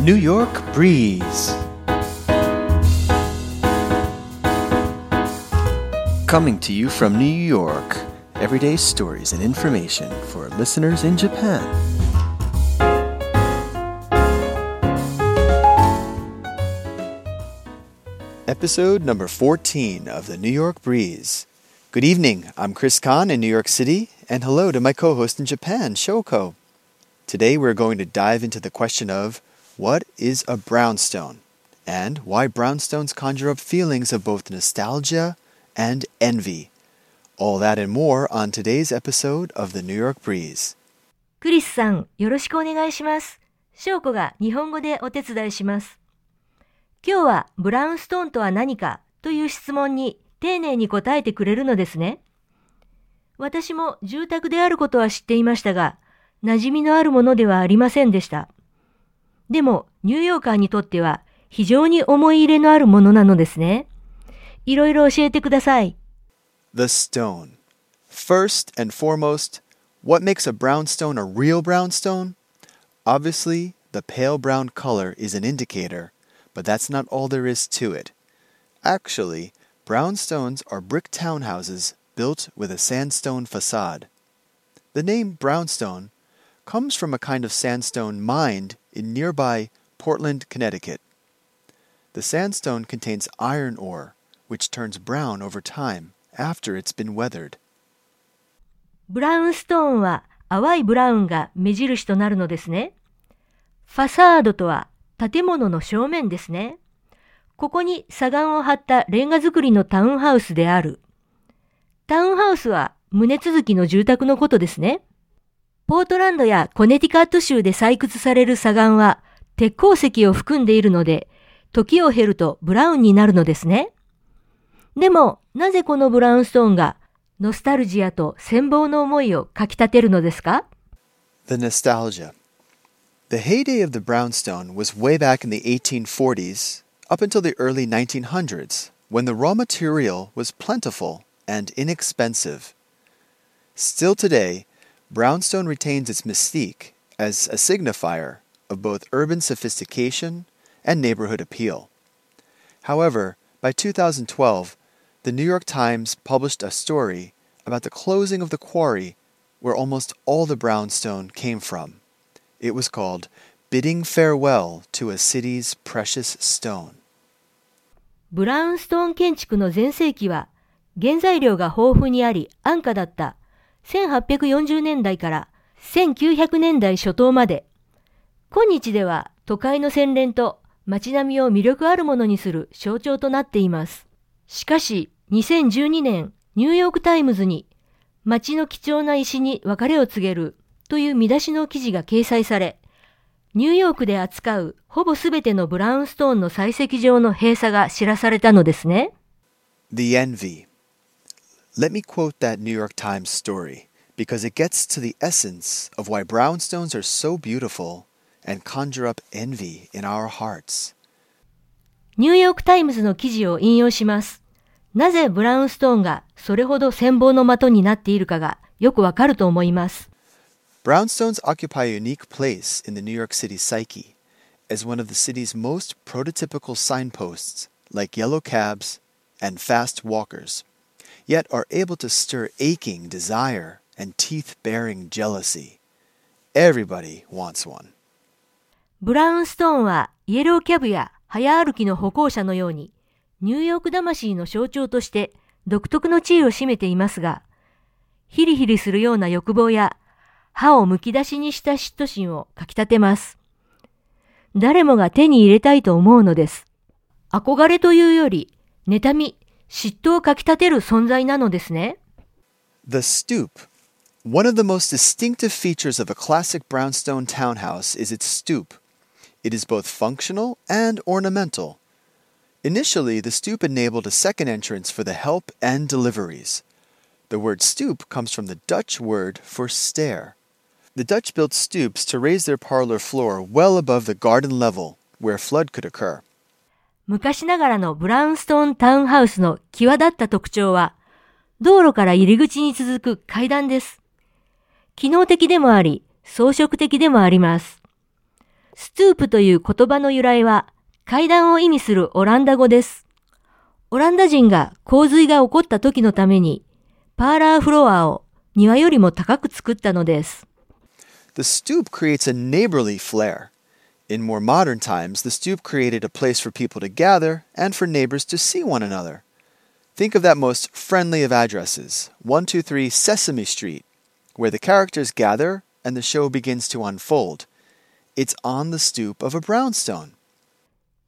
New York Breeze. Coming to you from New York, everyday stories and information for listeners in Japan. Episode number 14 of the New York Breeze. Good evening, I'm Chris Kahn in New York City, and hello to my co host in Japan, Shoko. Today we're going to dive into the question of what is a brownstone and why brownstones conjure up feelings of both nostalgia and envy. All that and more on today's episode of the New York Breeze. クリスさん、よろしくお願いします。翔子が日本語でお手伝いします。今日はブラウンストーンとは何かという質問に丁寧に答えてくれるのですね。私も住宅であることは知っていましたが、馴染みのあるものではありませんでした。でも、ニューヨーカーにとっては非常に思い入れのあるものなのですね。いろいろ教えてください。 The stone. First and foremost, what makes a brownstone a real brownstone? Obviously, the pale brown color is an indicator, but that's not all there is to it. Actually, brownstones are brick townhouses built with a sandstone facade. The name brownstone comes from a kind of sandstone mined in nearby Portland, Connecticut. The sandstone contains iron ore, which turns brown over time after it's been weathered. ブラウンストーンは淡いブラウンが目印となるのですね。ファサードとは建物の正面ですね。ここに砂岩を張ったレンガ造りのタウンハウスである。タウンハウスは棟続きの住宅のことですね。ポートランドやコネティカット州で採掘される砂岩は鉄鉱石を含んでいるので、時を経るとブラウンになるのですね。でも、なぜこのブラウンストーンがノスタルジアと羨望の思いをかき立てるのですか The nostalgia. The heyday of the brownstone was way back in the 1840s up until the early 1900s when the raw material was plentiful and inexpensive. Still today, brownstone retains its mystique as a signifier of both urban sophistication and neighborhood appeal. However, by 2012, the New York Times published a story about the closing of the quarry where almost all the brownstone came from. It was called Bidding Farewell to a City's Precious Stone. ブラウンストーン建築の全盛期は原材料が豊富にあり安価だった 1840年代から1900年代初頭まで今日では都会の洗練と街並みを魅力あるものにする象徴となっています。しかし2012年ニューヨークタイムズに街の貴重な石に別れを告げるという見出しの記事が掲載されニューヨークで扱うほぼすべてのブラウンストーンの採石場の閉鎖が知らされたのですね。The Envy. Let me quote that New York Times story because it gets to the essence of why brownstones are so beautiful and conjure up envy in our hearts. ニューヨークタイムズの記事を引用します。なぜブラウンストーンがそれほど羨望の的になっているかがよくわかると思います。 Brownstones occupy a unique place in the New York City psyche as one of the city's most prototypical signposts, like yellow cabs and fast walkers, Yet are able to stir aching desire and teeth baring jealousy. Everybody wants one. ブラウンストーンはイエローキャブや早歩きの歩行者のようにニューヨーク魂の象徴として独特の地位を占めていますが、ヒリヒリするような欲望や歯をむき出しにした嫉妬心をかき立てます。誰もが手に入れたいと思うのです。憧れというより、妬み、嫉妬をかき立てる存在なのですね。 The stoop. One of the most distinctive features of a classic brownstone townhouse is its stoop. It is both functional and ornamental. Initially, the stoop enabled a second entrance for the help and deliveries. The word stoop comes from the Dutch word for stair. The Dutch built stoops to raise their parlor floor well above the garden level, where flood could occur. 昔ながらのブラウンストーンタウンハウスの際立った特徴は、道路から入り口に続く階段です。機能的でもあり、装飾的でもあります。ストゥープという言葉の由来は階段を意味するオランダ語です。オランダ人が洪水が起こった時のためにパーラーフロアを庭よりも高く作ったのです。The stoop creates a neighborly flair. In more modern times, the stoop created a place for people to gather and for neighbors to see one another. Think of that most friendly of addresses, 123 Sesame Street, where the characters gather and the show begins to unfold. It's on the stoop of a brownstone.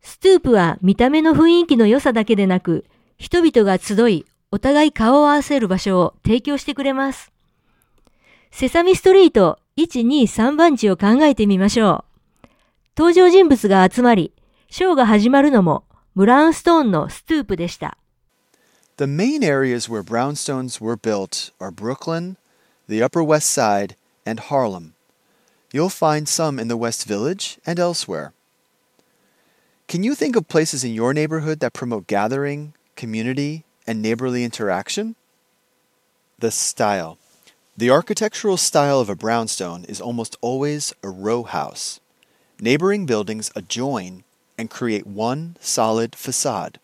ストゥープは見た目の雰囲気の良さだけでなく、人々が集い、お互い顔を合わせる場所を提供してくれます。セサミストリート1、2、3番地を考えてみましょう。 登場人物が集まり、ショーが始まるのもブラウンストーンのストゥープでした。The main areas where brownstones were built are Brooklyn, the Upper West Side, and Harlem. You'll find some in the West Village and elsewhere. Can you think of places in your neighborhood that promote gathering, community, and neighborly interaction? The style. The architectural style of a brownstone is almost always a row house. Neighboring buildings adjoin and create one solid facade.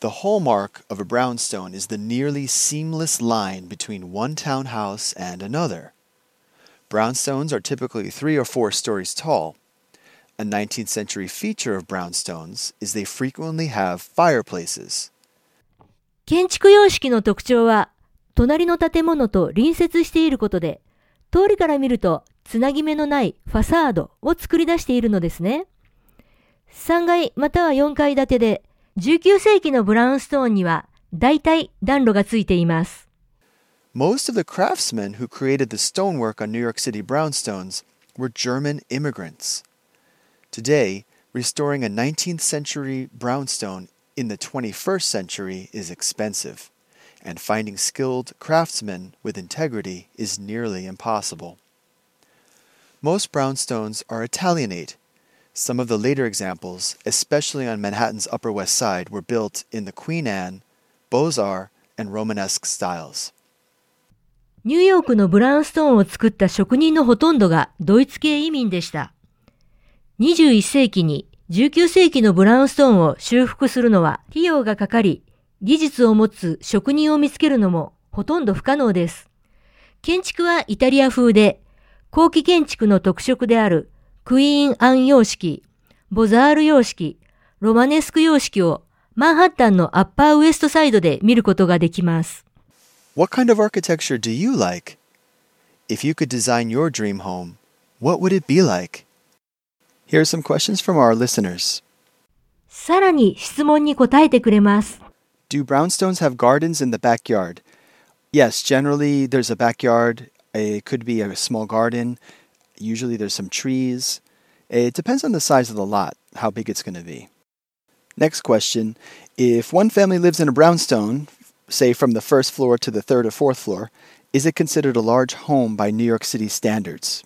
The hallmark of a brownstone is the nearly seamless line between one townhouse and another. Brownstones are typically three or four stories tall. A 19th century feature of brownstones is they frequently have fireplaces. 建築様式の特徴は隣の建物と隣接していることで、 通りから見るとつなぎ目のないファサードを作り出しているのですね。3階または4階建てで、19世紀のブラウンストーンには大体暖炉がついています。Most of the craftsmen who created the stonework on New York City brownstones were German immigrants. Today, restoring a 19th century brownstone in the 21st century is expensive. and finding skilled craftsmen with integrity is nearly impossible. Most brownstones are Italianate. Some of the later examples, especially on Manhattan's Upper West Side, were built in the Queen Anne, Beaux-Arts, and Romanesque styles. ニューヨークのブラウンストーンを作った職人のほとんどがドイツ系移民でした。21世紀に19世紀のブラウンストーンを修復するのは費用がかかり、 技術を持つ職人を見つけるのもほとんど不可能です。建築はイタリア風で、後期建築の特色であるクイーン・アン様式、ボザール様式、ロマネスク様式をマンハッタンのアッパーウエストサイドで見ることができます。What kind of architecture do you like? If you could design your dream home, what would it be like? Here are some questions from our listeners. さらに質問に答えてくれます。Do brownstones have gardens in the backyard? Yes, generally there's a backyard. It could be a small garden. Usually there's some trees. It depends on the size of the lot, how big it's going to be. Next question If one family lives in a brownstone, say from the first floor to the third or fourth floor, is it considered a large home by New York City standards?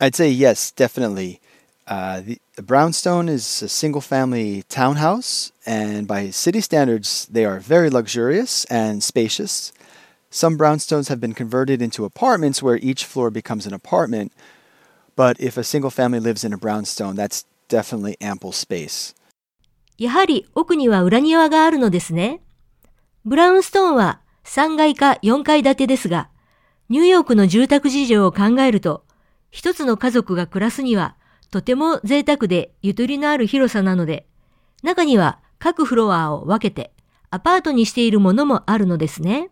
I'd say yes, definitely. Uh, the, the, brownstone is a single family townhouse, and by city standards, they are very luxurious and spacious. Some brownstones have been converted into apartments where each floor becomes an apartment, but if a single family lives in a brownstone, that's definitely ample space. やはり奥には裏庭があるのですね。ブラウンストーンは3階か4階建てですが、ニューヨークの住宅事情を考えると、一つの家族が暮らすにはとても贅沢でゆとりのある広さなので、中には各フロアを分けてアパートにしているものもあるのですね。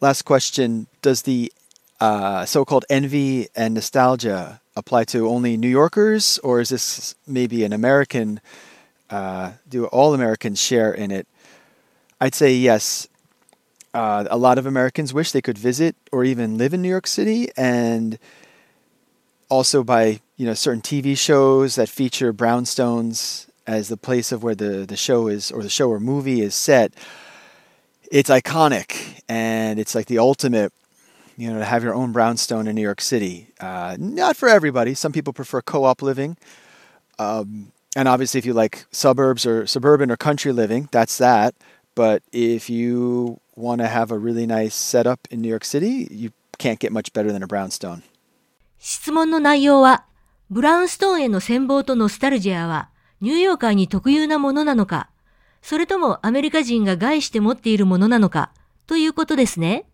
Last question. Does the uh, so called envy and nostalgia apply to only New Yorkers, or is this maybe an American? Uh, do all Americans share in it? I'd say yes. Uh, a lot of Americans wish they could visit or even live in New York City, and also by you know certain TV shows that feature brownstones as the place of where the, the show is or the show or movie is set. It's iconic and it's like the ultimate, you know, to have your own brownstone in New York City. Uh, not for everybody. Some people prefer co-op living. Um, and obviously, if you like suburbs or suburban or country living, that's that. But if you want to have a really nice setup in New York City, you can't get much better than a brownstone. 質問の内容は ブラウンストーンへの戦望とノスタルジアはニューヨーカーに特有なものなのか、それともアメリカ人が害して持っているものなのか、ということですね。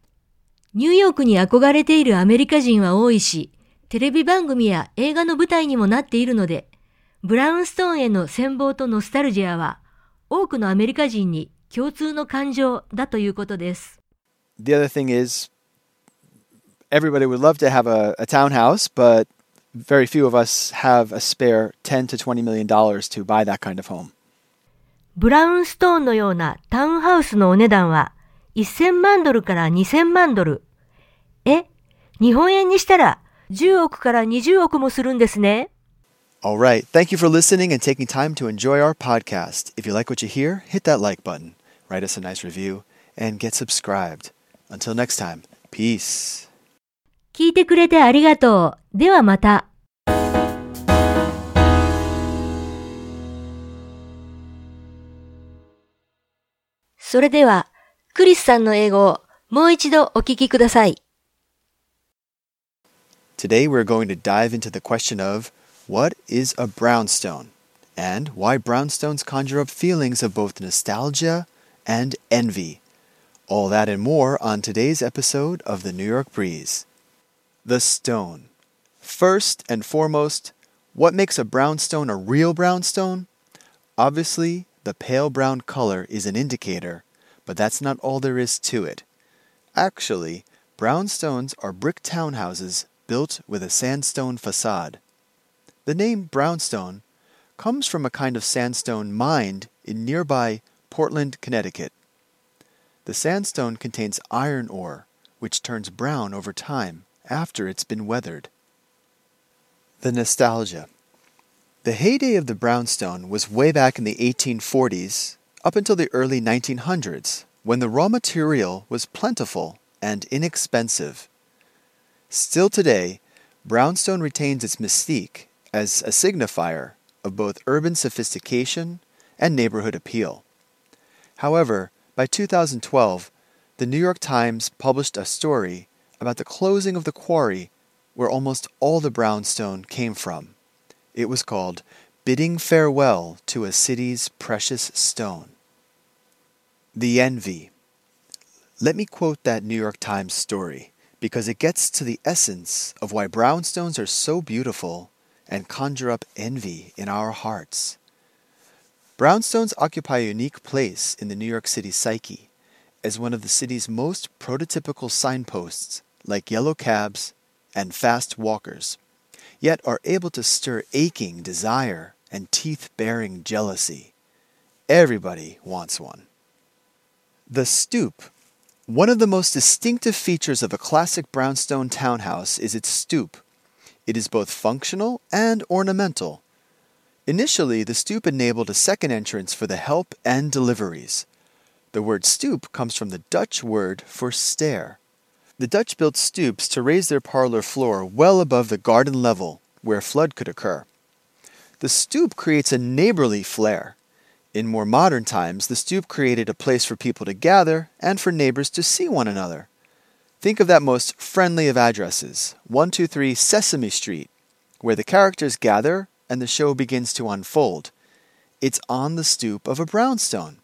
ニューヨークに憧れているアメリカ人は多いし、テレビ番組や映画の舞台にもなっているので、ブラウンストーンへの戦望とノスタルジアは多くのアメリカ人に共通の感情だということです。The other thing is, everybody would love to have a, a townhouse, but very few of us have a spare 10 to 20 million dollars to buy that kind of home. ブラウンストーンのようなタウンハウスのお値段は1000万ドルから2000万ドル。え、日本円にしたら10億から20億もするんですね。All right. Thank you for listening and taking time to enjoy our podcast. If you like what you hear, hit that like button, write us a nice review, and get subscribed. Until next time, peace. 聞いてくれてありがとう。ではまた。それでは、クリスさんの英語をもう一度お聞きください。Today we're going to dive into the question of what is a brownstone and why brownstones conjure up feelings of both nostalgia and envy. All that and more on today's episode of the New York Breeze. The stone. First and foremost, what makes a brownstone a real brownstone? Obviously, the pale brown color is an indicator, but that's not all there is to it. Actually, brownstones are brick townhouses built with a sandstone facade. The name brownstone comes from a kind of sandstone mined in nearby Portland, Connecticut. The sandstone contains iron ore, which turns brown over time after it's been weathered. The nostalgia. The heyday of the brownstone was way back in the 1840s up until the early 1900s when the raw material was plentiful and inexpensive. Still today, brownstone retains its mystique as a signifier of both urban sophistication and neighborhood appeal. However, by 2012, the New York Times published a story about the closing of the quarry where almost all the brownstone came from. It was called Bidding Farewell to a City's Precious Stone. The Envy. Let me quote that New York Times story because it gets to the essence of why brownstones are so beautiful and conjure up envy in our hearts. Brownstones occupy a unique place in the New York City psyche as one of the city's most prototypical signposts, like yellow cabs and fast walkers, yet are able to stir aching desire and teeth baring jealousy. Everybody wants one. The stoop one of the most distinctive features of a classic brownstone townhouse is its stoop. It is both functional and ornamental. Initially, the stoop enabled a second entrance for the help and deliveries. The word stoop comes from the Dutch word for stair. The Dutch built stoops to raise their parlor floor well above the garden level where flood could occur. The stoop creates a neighborly flair. In more modern times, the stoop created a place for people to gather and for neighbors to see one another. Think of that most friendly of addresses, 123 Sesame Street, where the characters gather and the show begins to unfold. It's on the stoop of a brownstone.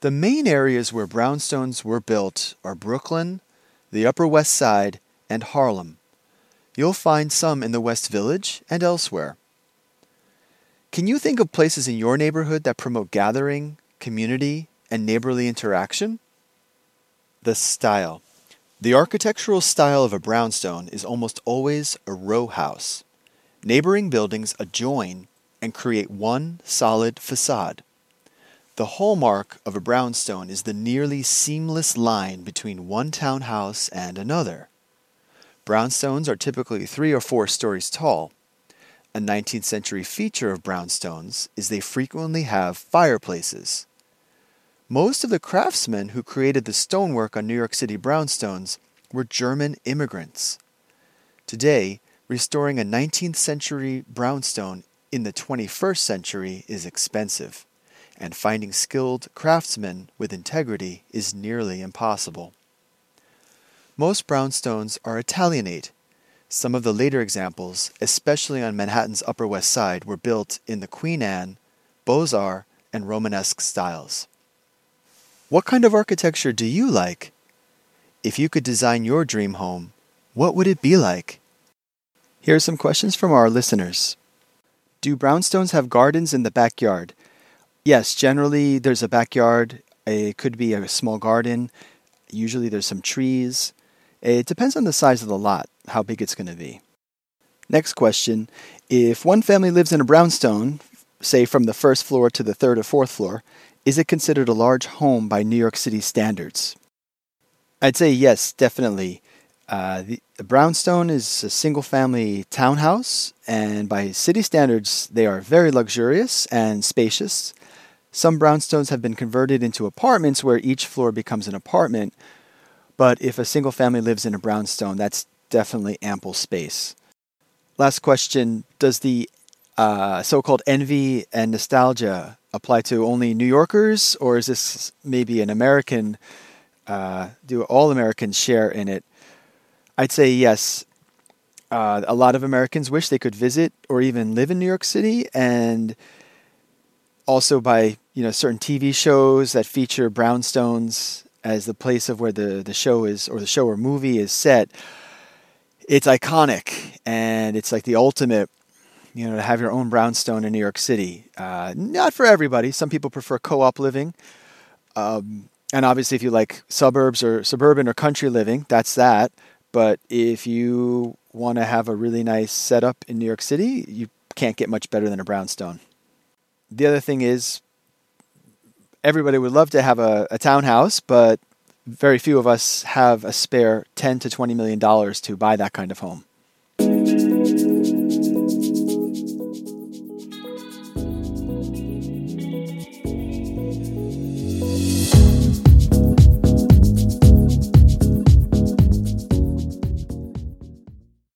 The main areas where brownstones were built are Brooklyn, the Upper West Side, and Harlem. You'll find some in the West Village and elsewhere. Can you think of places in your neighborhood that promote gathering, community, and neighborly interaction? The style. The architectural style of a brownstone is almost always a row house. Neighboring buildings adjoin and create one solid facade. The hallmark of a brownstone is the nearly seamless line between one townhouse and another. Brownstones are typically three or four stories tall, a 19th century feature of brownstones is they frequently have fireplaces. Most of the craftsmen who created the stonework on New York City brownstones were German immigrants. Today, restoring a 19th century brownstone in the 21st century is expensive, and finding skilled craftsmen with integrity is nearly impossible. Most brownstones are Italianate, Some of the later examples, especially on Manhattan's Upper West Side, were built in the Queen Anne, Beaux Arts, and Romanesque styles. What kind of architecture do you like? If you could design your dream home, what would it be like? Here are some questions from our listeners. Do brownstones have gardens in the backyard? Yes, generally there's a backyard. It could be a small garden. Usually there's some trees. It depends on the size of the lot, how big it's going to be. Next question If one family lives in a brownstone, say from the first floor to the third or fourth floor, is it considered a large home by New York City standards? I'd say yes, definitely. Uh, the, the brownstone is a single family townhouse, and by city standards, they are very luxurious and spacious. Some brownstones have been converted into apartments where each floor becomes an apartment, but if a single family lives in a brownstone, that's definitely ample space. Last question Does the uh, so called envy and nostalgia apply to only New Yorkers, or is this maybe an American? Uh, do all Americans share in it? I'd say yes. Uh, a lot of Americans wish they could visit or even live in New York City, and also by you know certain TV shows that feature brownstones as the place of where the, the show is or the show or movie is set, it's iconic and it's like the ultimate, you know, to have your own brownstone in New York City. Uh, not for everybody. Some people prefer co-op living. Um, and obviously, if you like suburbs or suburban or country living, that's that. But if you want to have a really nice setup in New York City, you can't get much better than a brownstone. The other thing is everybody would love to have a, a townhouse, but very few of us have a spare 10 to 20 million dollars to buy that kind of home.